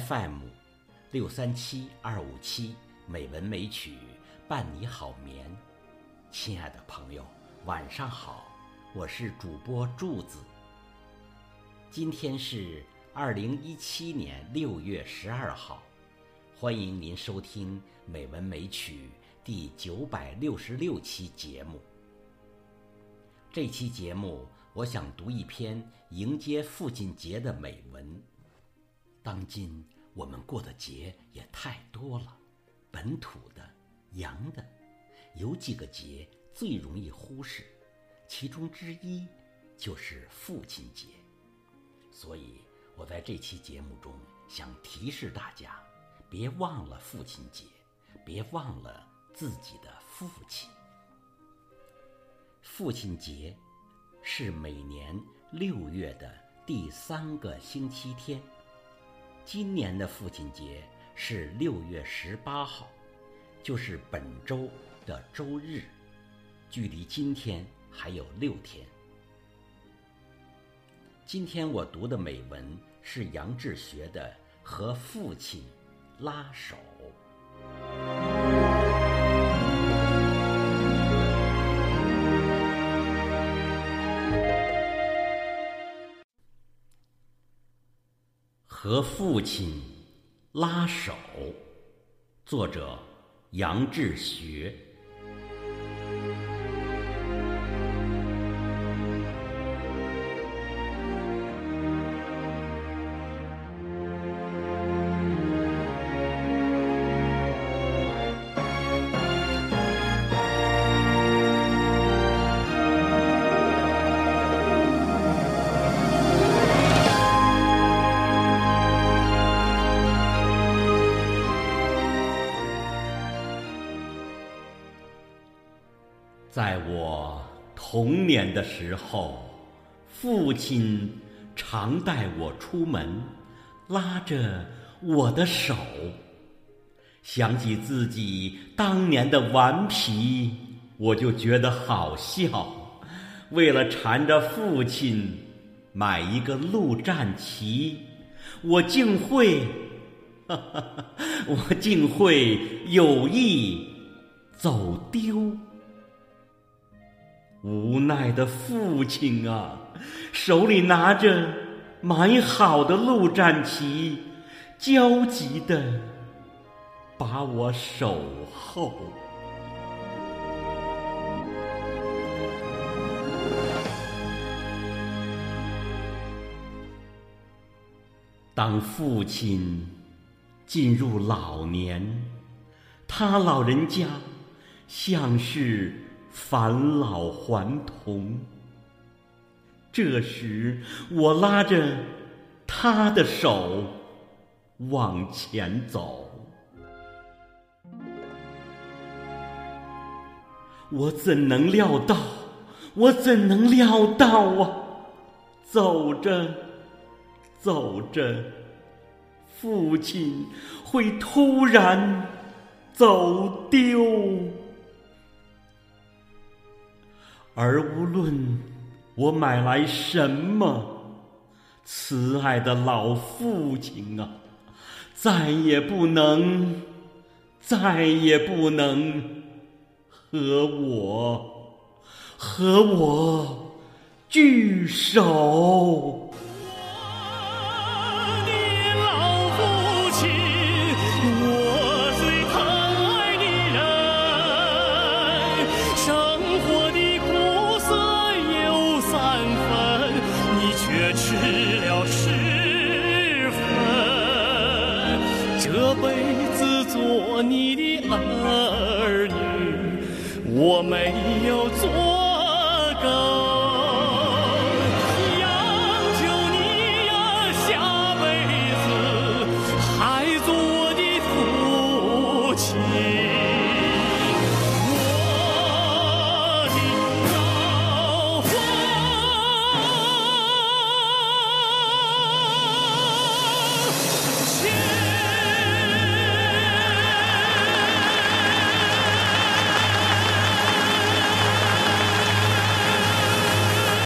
FM 六三七二五七美文美曲伴你好眠。亲爱的朋友，晚上好，我是主播柱子。今天是二零一七年六月十二号，欢迎您收听《美文美曲》第九百六十六期节目。这期节目，我想读一篇迎接父亲节的美文。当今我们过的节也太多了，本土的、洋的，有几个节最容易忽视，其中之一就是父亲节。所以我在这期节目中想提示大家，别忘了父亲节，别忘了自己的父亲。父亲节是每年六月的第三个星期天。今年的父亲节是六月十八号，就是本周的周日，距离今天还有六天。今天我读的美文是杨志学的《和父亲拉手》。和父亲拉手，作者杨志学。在我童年的时候，父亲常带我出门，拉着我的手。想起自己当年的顽皮，我就觉得好笑。为了缠着父亲买一个陆战旗，我竟会，哈哈哈，我竟会有意走丢。无奈的父亲啊，手里拿着买好的陆战旗，焦急的把我守候。当父亲进入老年，他老人家像是。返老还童。这时，我拉着他的手往前走。我怎能料到？我怎能料到啊！走着，走着，父亲会突然走丢。而无论我买来什么，慈爱的老父亲啊，再也不能，再也不能和我和我聚首。这辈子做你的儿女，我没有做够。